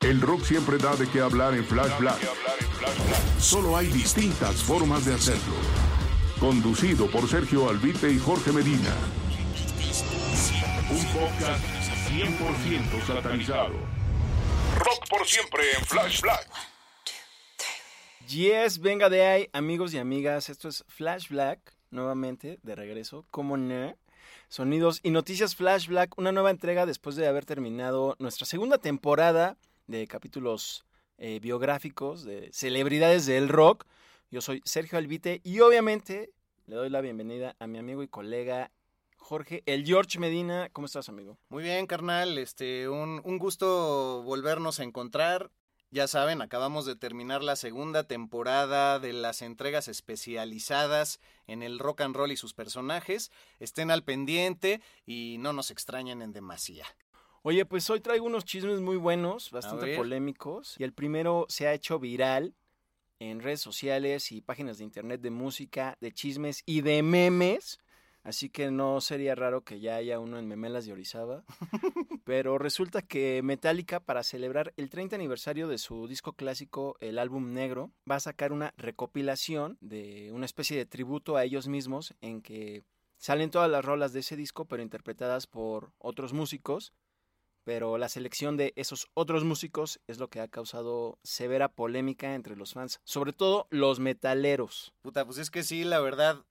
El rock siempre da de qué hablar en Flash Black. Solo hay distintas formas de hacerlo. Conducido por Sergio Albite y Jorge Medina. Un podcast 100% satanizado. Rock por siempre en Flash Black. Yes, venga de ahí, amigos y amigas. Esto es Flash Black, nuevamente, de regreso. como no? Sonidos y noticias Flash Black, una nueva entrega después de haber terminado nuestra segunda temporada de capítulos eh, biográficos de celebridades del rock. Yo soy Sergio Albite y obviamente le doy la bienvenida a mi amigo y colega Jorge, el George Medina. ¿Cómo estás, amigo? Muy bien, carnal. Este, un, un gusto volvernos a encontrar. Ya saben, acabamos de terminar la segunda temporada de las entregas especializadas en el rock and roll y sus personajes. Estén al pendiente y no nos extrañen en demasía. Oye, pues hoy traigo unos chismes muy buenos, bastante polémicos. Y el primero se ha hecho viral en redes sociales y páginas de internet de música, de chismes y de memes. Así que no sería raro que ya haya uno en Memelas de Orizaba. Pero resulta que Metallica, para celebrar el 30 aniversario de su disco clásico, el álbum negro, va a sacar una recopilación de una especie de tributo a ellos mismos en que salen todas las rolas de ese disco, pero interpretadas por otros músicos pero la selección de esos otros músicos es lo que ha causado severa polémica entre los fans, sobre todo los metaleros. Puta, pues es que sí, la verdad,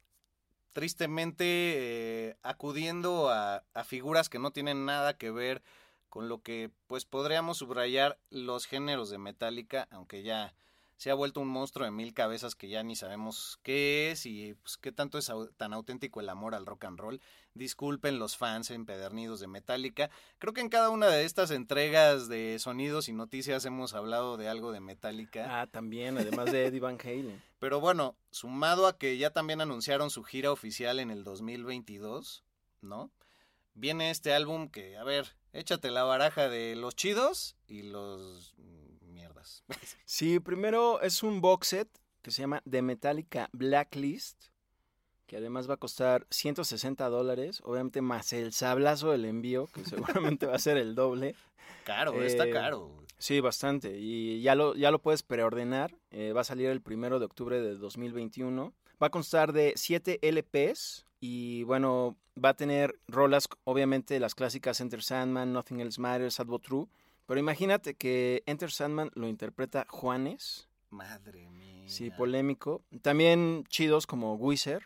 tristemente eh, acudiendo a, a, figuras que no tienen nada que ver con lo que pues podríamos subrayar los géneros de Metallica, aunque ya se ha vuelto un monstruo de mil cabezas que ya ni sabemos qué es y pues, qué tanto es tan auténtico el amor al rock and roll. Disculpen los fans empedernidos de Metallica. Creo que en cada una de estas entregas de sonidos y noticias hemos hablado de algo de Metallica. Ah, también, además de Eddie Van Halen. Pero bueno, sumado a que ya también anunciaron su gira oficial en el 2022, ¿no? Viene este álbum que, a ver, échate la baraja de los chidos y los Sí, primero es un box set que se llama The Metallica Blacklist, que además va a costar 160 dólares, obviamente más el sablazo del envío, que seguramente va a ser el doble. Caro, está eh, caro. Sí, bastante. Y ya lo, ya lo puedes preordenar. Eh, va a salir el primero de octubre de 2021. Va a constar de 7 LPs. Y bueno, va a tener rolas, obviamente, las clásicas Enter Sandman, Nothing Else Matters, Sad But True. Pero imagínate que Enter Sandman lo interpreta Juanes. Madre mía. Sí, polémico. También chidos como Wizard.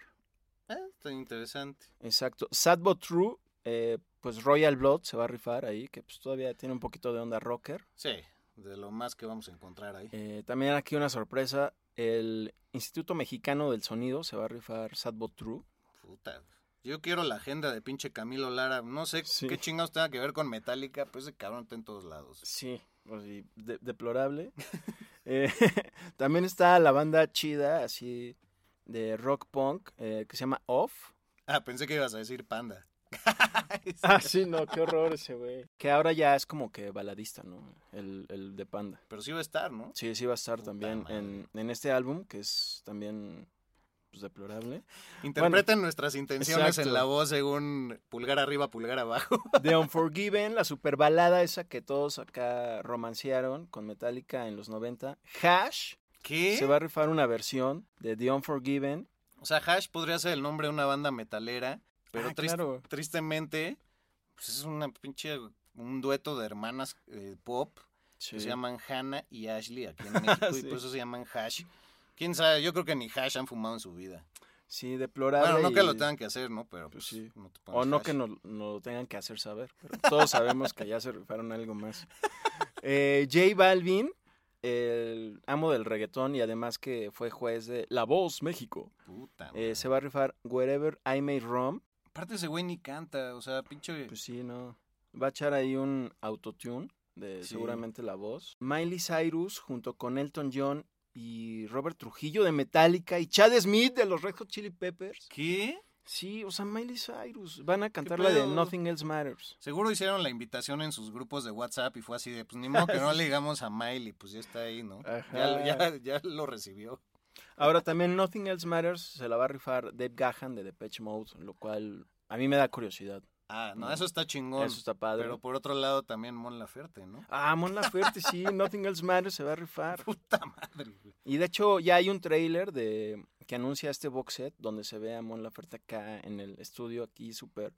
Ah, está interesante. Exacto. Sad But True, eh, pues Royal Blood se va a rifar ahí, que pues todavía tiene un poquito de onda rocker. Sí, de lo más que vamos a encontrar ahí. Eh, también aquí una sorpresa, el Instituto Mexicano del Sonido se va a rifar Sad But True. Puta, yo quiero la agenda de pinche Camilo Lara. No sé qué chingados tenga que ver con Metallica, pues ese cabrón está en todos lados. Sí, pues, deplorable. Eh, también está la banda chida, así, de rock punk, eh, que se llama Off. Ah, pensé que ibas a decir Panda. ah, sí, no, qué horror ese güey. Que ahora ya es como que baladista, ¿no? El, el de Panda. Pero sí va a estar, ¿no? Sí, sí va a estar también en, en este álbum, que es también pues, deplorable. Interpreten nuestras intenciones en la voz según pulgar arriba, pulgar abajo. The Unforgiven, la super balada esa que todos acá romancearon con Metallica en los 90. Hash. ¿Qué? Se va a rifar una versión de The Unforgiven. O sea, Hash podría ser el nombre de una banda metalera, pero ah, tristemente pues es una pinche, un dueto de hermanas eh, pop que se llaman Hannah y Ashley aquí en México y por eso se llaman Hash. Quién sabe, yo creo que ni Hash han fumado en su vida. Sí, deplorable. Bueno, no que lo tengan que hacer, ¿no? Pero Pues pues, sí. no te O no hash. que nos no lo tengan que hacer saber, pero todos sabemos que ya se rifaron algo más. Eh, J Balvin, el amo del reggaetón y además que fue juez de La Voz México, Puta, eh, se va a rifar Wherever I May Roam. Aparte ese güey ni canta, o sea, pinche... Pues sí, no. Va a echar ahí un autotune de Sí. seguramente la voz. Miley Cyrus junto con Elton John y Robert Trujillo de Metallica y Chad Smith de los Red Hot Chili Peppers. ¿Qué? Sí, o sea, Miley Cyrus. Van a cantar la de? Nothing Else Matters. Seguro hicieron la invitación en sus grupos de WhatsApp y fue así de, pues ni modo que no le digamos a Miley, pues ya está ahí, ¿no? Ya, ya, ya lo recibió. Ahora también Nothing Else Matters se la va a rifar Dave Gahan de Depeche Mode, lo cual a mí me da curiosidad. Ah, no, Mm. eso está chingón. Eso está padre. Pero por otro lado también Mon Laferte, ¿no? Ah, Mon Laferte, sí, Nothing Else Matters se va a rifar. Puta madre, güey. Y de hecho ya hay un trailer de que anuncia este box set donde se ve a Mon Laferte acá en el estudio aquí súper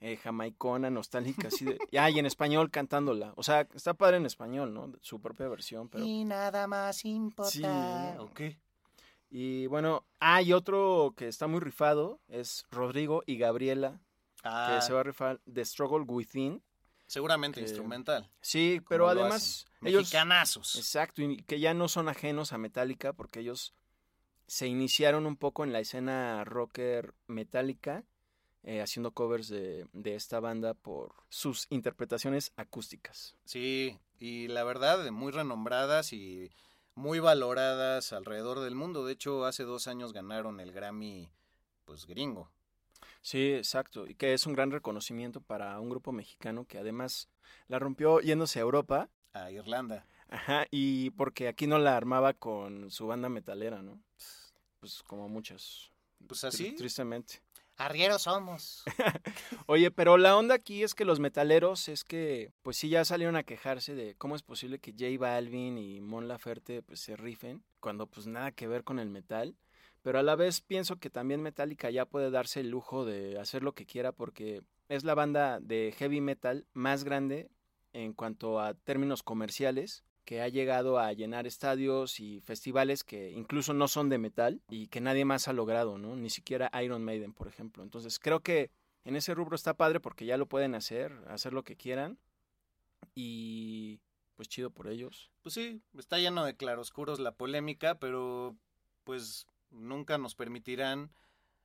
eh, jamaicona, nostálgica, así de... Ya, y en español cantándola. O sea, está padre en español, ¿no? Su propia versión, pero... nada más importa. Sí. Ok. Y bueno, hay otro que está muy rifado, es Rodrigo y Gabriela, Ah, que se va a rifar The Struggle Within. seguramente que- instrumental. Sí, pero además ellos... Mexicanazos. Exacto, y que ya no son ajenos a Metallica porque ellos se iniciaron un poco en la escena rocker metálica, haciendo covers de, de esta banda por sus interpretaciones acústicas. Sí, y la verdad, muy renombradas y muy valoradas alrededor del mundo. De hecho, hace dos años ganaron el Grammy, pues gringo. Sí, exacto, y que es un gran reconocimiento para un grupo mexicano que además la rompió yéndose a Europa, a Irlanda. ajá, y porque aquí no la armaba con su banda metalera, ¿no? Pues como muchas. Pues así. Tristemente. Arrieros somos. Oye, pero la onda aquí es que los metaleros es que, pues sí, ya salieron a quejarse de cómo es posible que J Balvin y Mon Laferte pues se rifen, cuando pues nada que ver con el metal. Pero a la vez pienso que también Metallica ya puede darse el lujo de hacer lo que quiera porque es la banda de heavy metal más grande en cuanto a términos comerciales que ha llegado a llenar estadios y festivales que incluso no son de metal y que nadie más ha logrado, ¿no? Ni siquiera Iron Maiden, por ejemplo. Entonces creo que en ese rubro está padre porque ya lo pueden hacer, hacer lo que quieran y pues chido por ellos. Pues sí, está lleno de claroscuros la polémica, pero pues nunca nos permitirán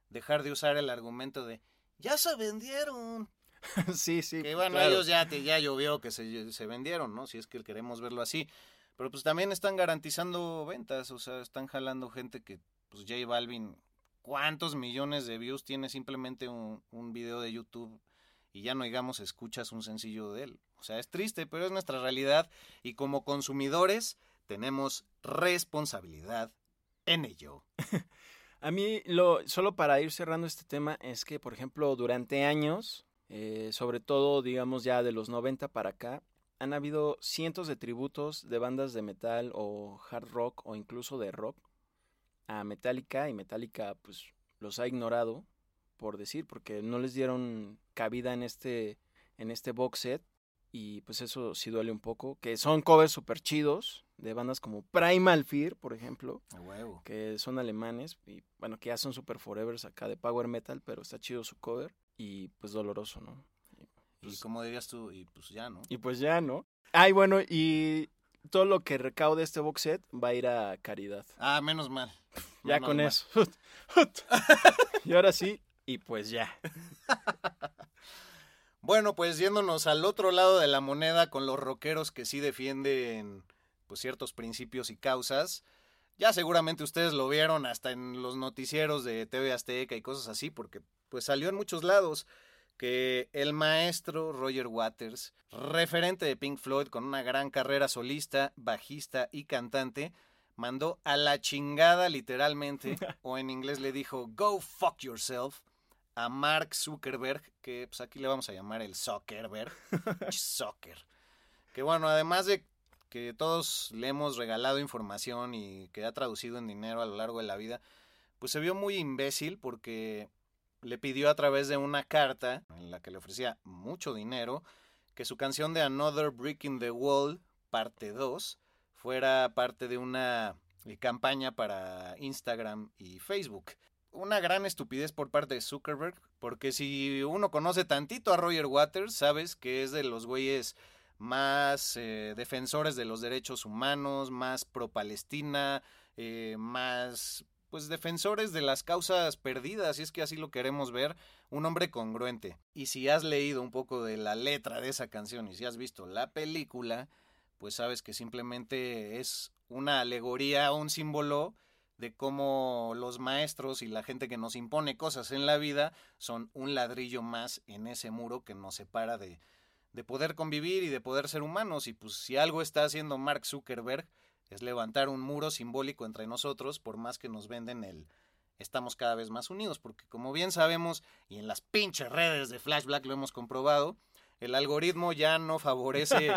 dejar de usar el argumento de ya se vendieron. sí, sí. Que bueno, claro. ellos ya, te, ya llovió que se, se vendieron, ¿no? Si es que queremos verlo así. Pero pues también están garantizando ventas, o sea, están jalando gente que, pues J Balvin, ¿cuántos millones de views tiene simplemente un, un video de YouTube? Y ya no digamos escuchas un sencillo de él. O sea, es triste, pero es nuestra realidad y como consumidores tenemos responsabilidad en ello. A mí, lo, solo para ir cerrando este tema, es que, por ejemplo, durante años, eh, sobre todo, digamos, ya de los 90 para acá, han habido cientos de tributos de bandas de metal o hard rock o incluso de rock a Metallica y Metallica pues los ha ignorado por decir porque no les dieron cabida en este en este box set y pues eso sí duele un poco que son covers super chidos de bandas como Primal Fear por ejemplo A huevo. que son alemanes y bueno que ya son super forevers acá de power metal pero está chido su cover y pues doloroso no Y como dirías tú, y pues ya, ¿no? y pues ya, ¿no? Ay, bueno, y todo lo que recaude este box set va a ir a caridad. Ah, menos mal. Ya Menos con mal. eso. y ahora sí, y pues ya. Bueno, pues yéndonos al otro lado de la moneda con los rockeros que sí defienden pues ciertos principios y causas. Ya seguramente ustedes lo vieron hasta en los noticieros de TV Azteca y cosas así, porque pues salió en muchos lados que el maestro Roger Waters, referente de Pink Floyd con una gran carrera solista, bajista y cantante, mandó a la chingada literalmente, o en inglés le dijo, go fuck yourself, a Mark Zuckerberg, que pues aquí le vamos a llamar el Zuckerberg, Zucker. Que bueno, además de que todos le hemos regalado información y que ha traducido en dinero a lo largo de la vida, pues se vio muy imbécil porque le pidió a través de una carta en la que le ofrecía mucho dinero que su canción de Another Brick in the Wall, parte 2, fuera parte de una eh, campaña para Instagram y Facebook. Una gran estupidez por parte de Zuckerberg, porque si uno conoce tantito a Roger Waters, sabes que es de los güeyes más eh, defensores de los derechos humanos, más pro-Palestina, eh, más pues defensores de las causas perdidas, si es que así lo queremos ver, un hombre congruente. Y si has leído un poco de la letra de esa canción y si has visto la película, pues sabes que simplemente es una alegoría, un símbolo de cómo los maestros y la gente que nos impone cosas en la vida son un ladrillo más en ese muro que nos separa de, de poder convivir y de poder ser humanos. Y pues si algo está haciendo Mark Zuckerberg es levantar un muro simbólico entre nosotros, por más que nos venden el estamos cada vez más unidos, porque como bien sabemos, y en las pinches redes de Flash Black lo hemos comprobado, el algoritmo ya no favorece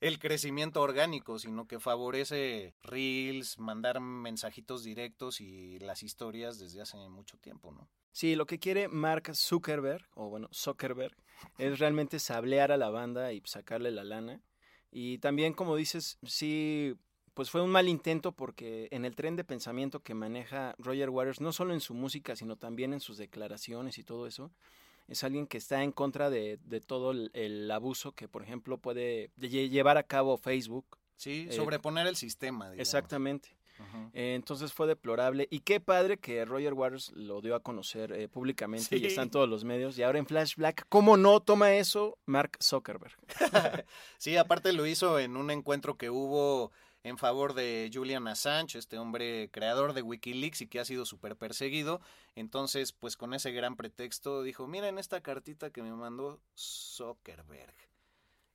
el crecimiento orgánico, sino que favorece reels, mandar mensajitos directos y las historias desde hace mucho tiempo, ¿no? Sí, lo que quiere Mark Zuckerberg, o bueno, Zuckerberg, es realmente sablear a la banda y sacarle la lana. Y también, como dices, sí, pues fue un mal intento porque en el tren de pensamiento que maneja Roger Waters, no solo en su música, sino también en sus declaraciones y todo eso, es alguien que está en contra de, todo el, abuso que, por ejemplo, puede llevar a cabo Facebook. Sí, eh, sobreponer el sistema. Digamos. Exactamente. Eh, entonces fue deplorable. Y qué padre que Roger Waters lo dio a conocer eh, públicamente y está en todos los medios. Y ahora en Flash Black, ¿cómo no toma eso Mark Zuckerberg? sí, aparte lo hizo en un encuentro que hubo en favor de Julian Assange, este hombre creador de Wikileaks y que ha sido súper perseguido. Entonces, pues con ese gran pretexto dijo, miren esta cartita que me mandó Zuckerberg.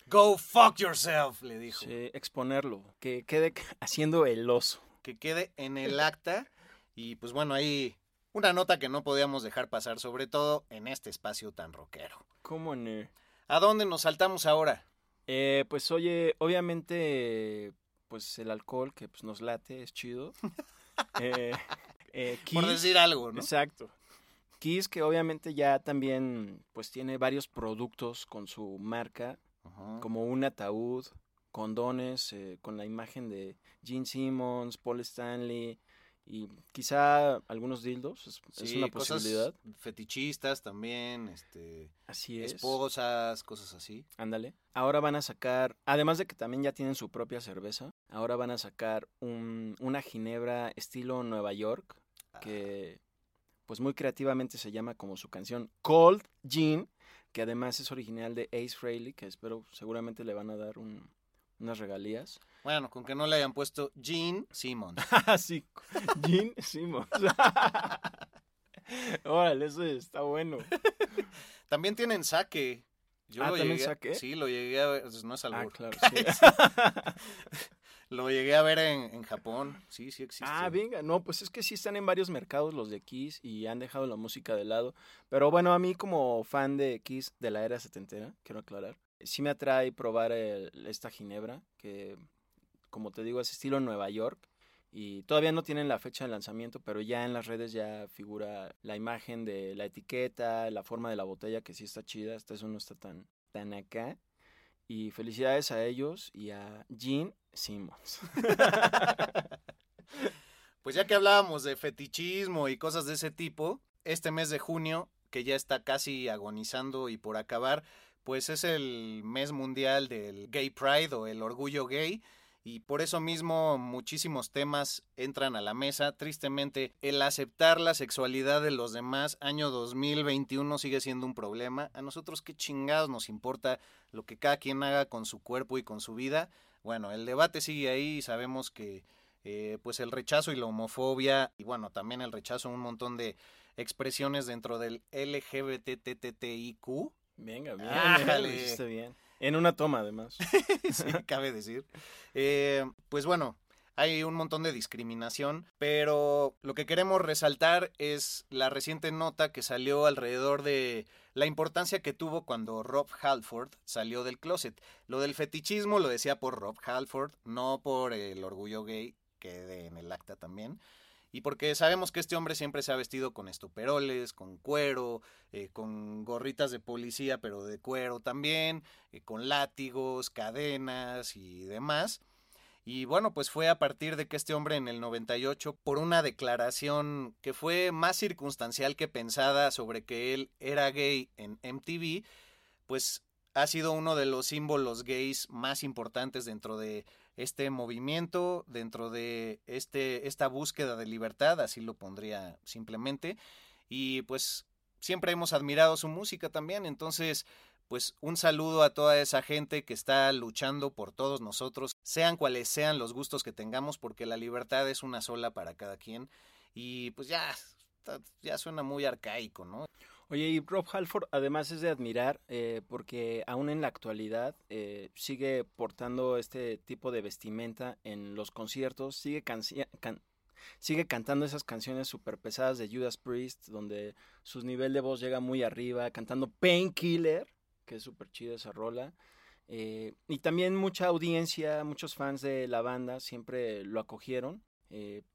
Go fuck yourself, le dijo. Sí, exponerlo, que quede haciendo el oso. Que quede en el acta. Y pues bueno, ahí una nota que no podíamos dejar pasar, sobre todo en este espacio tan rockero. ¿Cómo no? ¿A dónde nos saltamos ahora? Eh, pues oye, obviamente pues el alcohol que pues, nos late, es chido. eh, eh, Por decir algo, ¿no? Exacto. Kiss, que obviamente ya también pues tiene varios productos con su marca, como un ataúd, condones, eh, con la imagen de Gene Simmons, Paul Stanley, y quizá algunos dildos, es, una posibilidad. fetichistas también, este, así es. esposas, cosas así. Ándale. Ahora van a sacar, además de que también ya tienen su propia cerveza, ahora van a sacar un, una ginebra estilo Nueva York, que pues muy creativamente se llama como su canción Cold Gin, que además es original de Ace Frehley, que espero seguramente le van a dar un, unas regalías. Bueno, con que no le hayan puesto Gene Simmons. Ah, sí, Gene Simmons. Órale, eso está bueno. También tienen saque. Yo ah, lo ¿también saque? Sí, lo llegué a ver. No es algo. Ah, claro, sí. lo llegué a ver en, en, Japón. Sí, sí existe. Ah, venga. No, pues es que sí están en varios mercados los de Kiss y han dejado la música de lado. Pero bueno, a mí como fan de Kiss de la era setentera, quiero aclarar, sí me atrae probar esta ginebra que como te digo, es estilo Nueva York. Y todavía no tienen la fecha de lanzamiento, pero ya en las redes ya figura la imagen de la etiqueta, la forma de la botella, que sí está chida. Esta eso no está tan, tan acá. Y felicidades a ellos y a Gene Simmons. pues ya que hablábamos de fetichismo y cosas de ese tipo, este mes de junio, que ya está casi agonizando y por acabar, pues es el mes mundial del Gay Pride o el orgullo gay y por eso mismo muchísimos temas entran a la mesa. Tristemente, el aceptar la sexualidad de los demás, año 2021 sigue siendo un problema. A nosotros qué chingados nos importa lo que cada quien haga con su cuerpo y con su vida. Bueno, el debate sigue ahí y sabemos que eh, pues el rechazo y la homofobia y bueno, también el rechazo a un montón de expresiones dentro del LGBTTTIQ. Venga, bien, bien. En una toma, además. sí, cabe decir. Eh, pues bueno, hay un montón de discriminación, pero lo que queremos resaltar es la reciente nota que salió alrededor de la importancia que tuvo cuando Rob Halford salió del closet. Lo del fetichismo lo decía por Rob Halford, no por el orgullo gay, que en el acta también. Y porque sabemos que este hombre siempre se ha vestido con estoperoles, con cuero, eh, con gorritas de policía, pero de cuero también, eh, con látigos, cadenas y demás. Y bueno, pues fue a partir de que este hombre en el 98, por una declaración que fue más circunstancial que pensada sobre que él era gay en MTV, pues ha sido uno de los símbolos gays más importantes dentro de este movimiento, dentro de este, esta búsqueda de libertad, así lo pondría simplemente. Y pues siempre hemos admirado su música también, entonces pues un saludo a toda esa gente que está luchando por todos nosotros, sean cuales sean los gustos que tengamos, porque la libertad es una sola para cada quien. Y pues ya, ya suena muy arcaico, ¿no? Oye, y Rob Halford además es de admirar eh, porque aún en la actualidad eh, sigue portando este tipo de vestimenta en los conciertos, sigue, sigue cantando esas canciones súper pesadas de Judas Priest, donde su nivel de voz llega muy arriba, cantando Painkiller, que es súper chida esa rola. Eh, y también mucha audiencia, muchos fans de la banda siempre lo acogieron,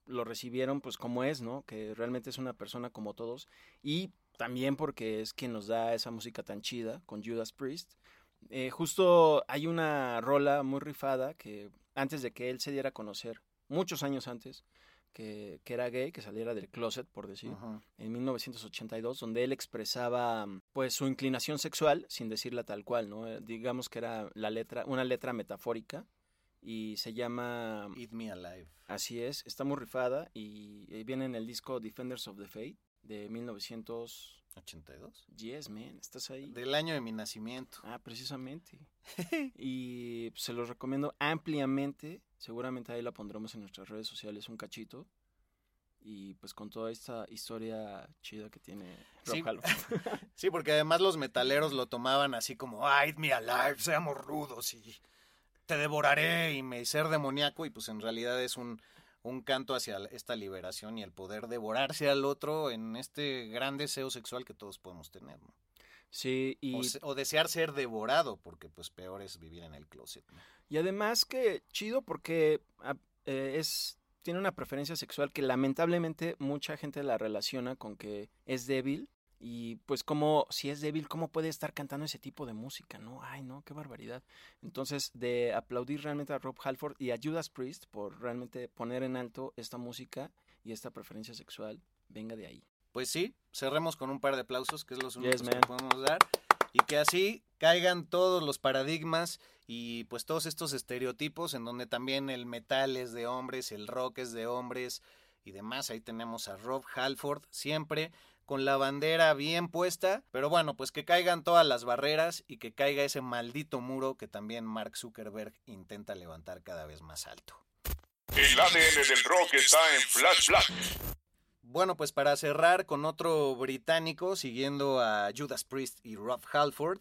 lo recibieron pues como es, ¿no? Que realmente es una persona como todos. Y también porque es quien nos da esa música tan chida con Judas Priest. Eh, justo hay una rola muy rifada que antes de que él se diera a conocer, muchos años antes, que, era gay, que saliera del closet, por decir, en 1982, donde él expresaba pues su inclinación sexual sin decirla tal cual, ¿no? Eh, digamos que era la letra, una letra metafórica y se llama Eat Me Alive. Así es, está muy rifada y, y viene en el disco Defenders of the Faith de 1982. Yes, man, estás ahí. Del año de mi nacimiento. Ah, precisamente. y se los recomiendo ampliamente. Seguramente ahí la pondremos en nuestras redes sociales un cachito. Y pues con toda esta historia chida que tiene sí. Sí, porque además los metaleros lo tomaban así como, ay, me alive, seamos rudos y te devoraré y me ser demoníaco. Y pues en realidad es un, un canto hacia esta liberación y el poder devorarse al otro en este gran deseo sexual que todos podemos tener. ¿no? Sí, y... O, desear ser devorado, porque pues peor es vivir en el closet. Y además que chido porque ah, eh, es tiene una preferencia sexual que lamentablemente mucha gente la relaciona con que es débil y pues como si es débil, ¿cómo puede estar cantando ese tipo de música? No, ay no, qué barbaridad. Entonces, de aplaudir realmente a Rob Halford y a Judas Priest por realmente poner en alto esta música y esta preferencia sexual, venga de ahí. Pues sí, cerremos con un par de aplausos, que es los únicos que podemos dar. Y que así caigan todos los paradigmas y pues todos estos estereotipos en donde también el metal es de hombres, el rock es de hombres y demás. Ahí tenemos a Rob Halford siempre con la bandera bien puesta, pero bueno, pues que caigan todas las barreras y que caiga ese maldito muro que también Mark Zuckerberg intenta levantar cada vez más alto. El ADN del rock está en Flash Black. Bueno, pues para cerrar con otro británico, siguiendo a Judas Priest y Rob Halford,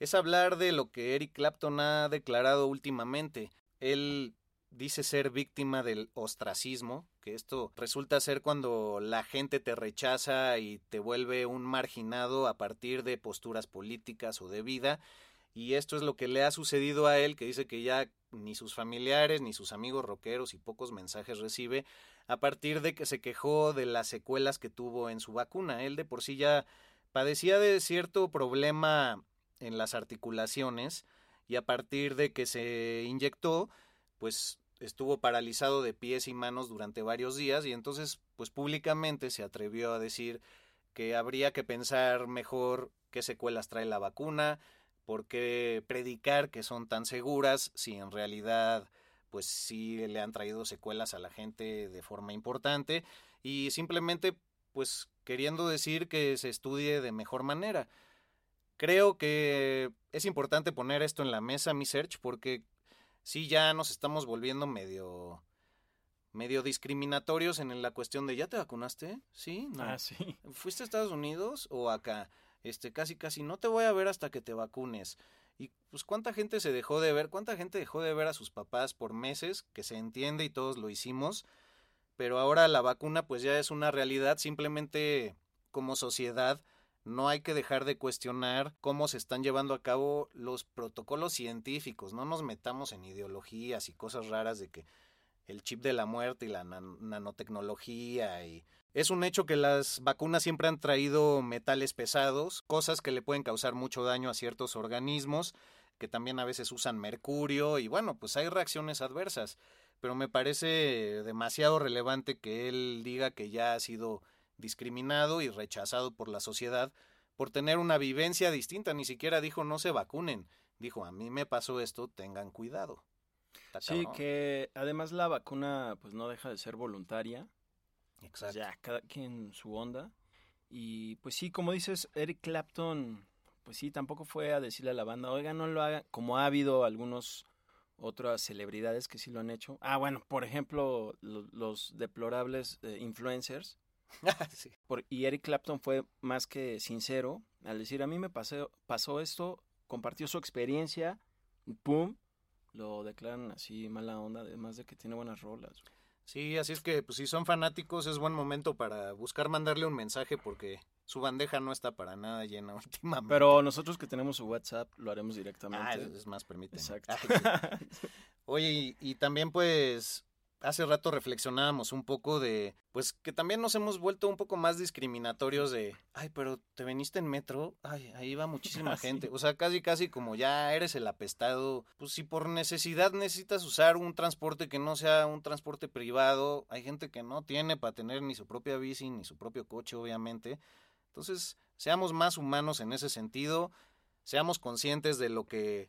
es hablar de lo que Eric Clapton ha declarado últimamente. Él dice ser víctima del ostracismo, que esto resulta ser cuando la gente te rechaza y te vuelve un marginado a partir de posturas políticas o de vida, y esto es lo que le ha sucedido a él, que dice que ya ni sus familiares ni sus amigos rockeros y pocos mensajes recibe a partir de que se quejó de las secuelas que tuvo en su vacuna. Él de por sí ya padecía de cierto problema en las articulaciones y a partir de que se inyectó, pues estuvo paralizado de pies y manos durante varios días y entonces pues públicamente se atrevió a decir que habría que pensar mejor qué secuelas trae la vacuna, por qué predicar que son tan seguras si en realidad pues sí le han traído secuelas a la gente de forma importante y simplemente pues queriendo decir que se estudie de mejor manera. Creo que es importante poner esto en la mesa, mi search, porque sí ya nos estamos volviendo medio medio discriminatorios en la cuestión de ¿ya te vacunaste? ¿Sí? No. Ah, sí. ¿Fuiste a Estados Unidos o acá? Este, casi casi no te voy a ver hasta que te vacunes. Y pues cuánta gente se dejó de ver, cuánta gente dejó de ver a sus papás por meses, que se entiende y todos lo hicimos, pero ahora la vacuna pues ya es una realidad, simplemente como sociedad no hay que dejar de cuestionar cómo se están llevando a cabo los protocolos científicos, no nos metamos en ideologías y cosas raras de que el chip de la muerte y la nanotecnología y es un hecho que las vacunas siempre han traído metales pesados, cosas que le pueden causar mucho daño a ciertos organismos, que también a veces usan mercurio y bueno, pues hay reacciones adversas, pero me parece demasiado relevante que él diga que ya ha sido discriminado y rechazado por la sociedad por tener una vivencia distinta, ni siquiera dijo no se vacunen, dijo a mí me pasó esto, tengan cuidado. sí, que además la vacuna pues no deja de ser voluntaria. Pues, Exacto. ya, cada quien su onda. Y pues sí, como dices, Eric Clapton, pues sí, tampoco fue a decirle a la banda, oiga, no lo haga, como ha habido algunos otras celebridades que sí lo han hecho. Ah, bueno, por ejemplo, los, deplorables eh, influencers Por, y Eric Clapton fue más que sincero al decir, a mí me pasó, pasó esto, compartió su experiencia, ¡pum! Lo declaran así mala onda, además de que tiene buenas rolas. Sí, así es que pues, si son fanáticos es buen momento para buscar mandarle un mensaje porque su bandeja no está para nada llena últimamente. Pero nosotros que tenemos su WhatsApp lo haremos directamente. Ah, es más, permíteme. Exacto. Oye, y, también pues hace rato reflexionábamos un poco de, pues que también nos hemos vuelto un poco más discriminatorios de, ay, pero te veniste en metro, ay, ahí va muchísima gente. O sea, casi, casi como ya eres el apestado. Pues si por necesidad necesitas usar un transporte que no sea un transporte privado, hay gente que no tiene para tener ni su propia bici ni su propio coche, obviamente. Entonces, seamos más humanos en ese sentido, seamos conscientes de lo que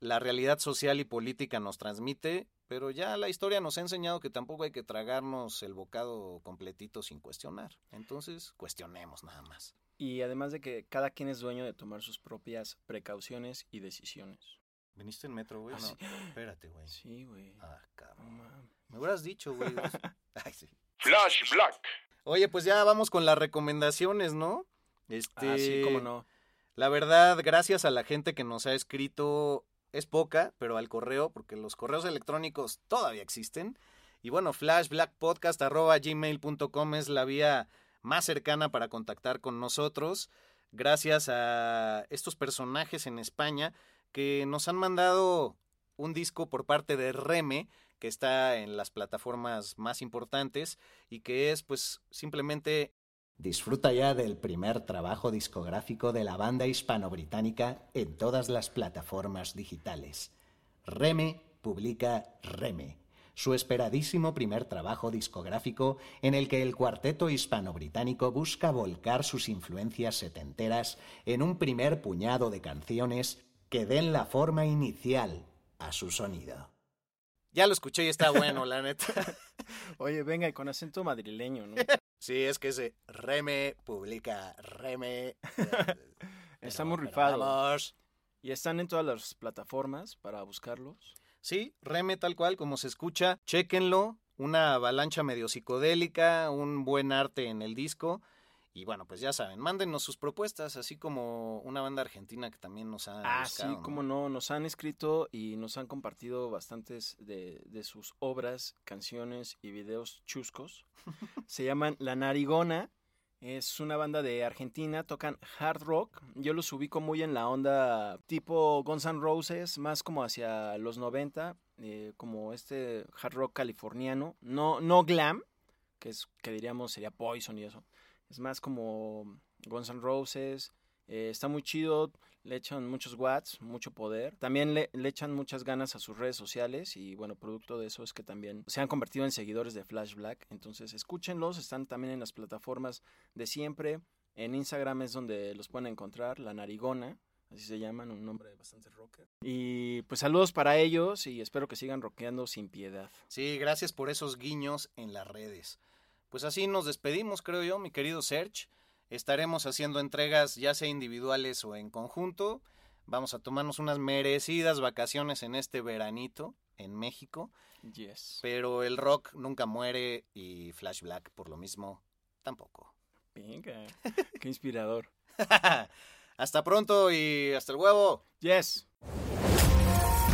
la realidad social y política nos transmite pero ya la historia nos ha enseñado que tampoco hay que tragarnos el bocado completito sin cuestionar. Entonces, cuestionemos nada más. Y además de que cada quien es dueño de tomar sus propias precauciones y decisiones. ¿Viniste en metro, güey? Ah, no, espérate, güey. Sí, güey. Ah, cabrón. Me hubieras dicho, güey. Ay, sí. Flash Black. Oye, pues ya vamos con las recomendaciones, ¿no? Este, ah, sí, cómo no. La verdad, gracias a la gente que nos ha escrito es poca, pero al correo, porque los correos electrónicos todavía existen. Y bueno, flashblackpodcast.gmail.com es la vía más cercana para contactar con nosotros. Gracias a estos personajes en España que nos han mandado un disco por parte de Reme, que está en las plataformas más importantes y que es pues simplemente Disfruta ya del primer trabajo discográfico de la banda hispano-británica en todas las plataformas digitales. Reme publica Reme, su esperadísimo primer trabajo discográfico en el que el cuarteto hispano-británico busca volcar sus influencias setenteras en un primer puñado de canciones que den la forma inicial a su sonido. Ya lo escuché y está bueno, la neta. Oye, venga, y con acento madrileño, ¿no? Sí, es que ese Reme publica Reme. Estamos rifados. Y están en todas las plataformas para buscarlos. Sí, Reme tal cual como se escucha. Chéquenlo. Una avalancha medio psicodélica, un buen arte en el disco. Y bueno, pues ya saben, mándenos sus propuestas, así como una banda argentina que también nos ha. Ah, sí, como no, nos han escrito y nos han compartido bastantes de, de sus obras, canciones y videos chuscos. Se llaman La Narigona. Es una banda de Argentina, tocan hard rock. Yo los ubico muy en la onda tipo Guns N' Roses, más como hacia los 90, eh, como este hard rock californiano. No, no glam, que es que diríamos sería Poison y eso es más como Guns N' Roses. Eh, está muy chido, le echan muchos watts, mucho poder. También le, echan muchas ganas a sus redes sociales y bueno, producto de eso es que también se han convertido en seguidores de Flash Black. Entonces escúchenlos, están también en las plataformas de siempre. En Instagram es donde los pueden encontrar, La Narigona, así se llaman, un nombre bastante rocker. Y pues saludos para ellos y espero que sigan rockeando sin piedad. Sí, gracias por esos guiños en las redes. Pues así nos despedimos, creo yo, mi querido Serge. Estaremos haciendo entregas ya sea individuales o en conjunto. Vamos a tomarnos unas merecidas vacaciones en este veranito en México. Yes. Pero el rock nunca muere y Flash Black por lo mismo tampoco. Venga, qué inspirador. hasta pronto y hasta el huevo. Yes.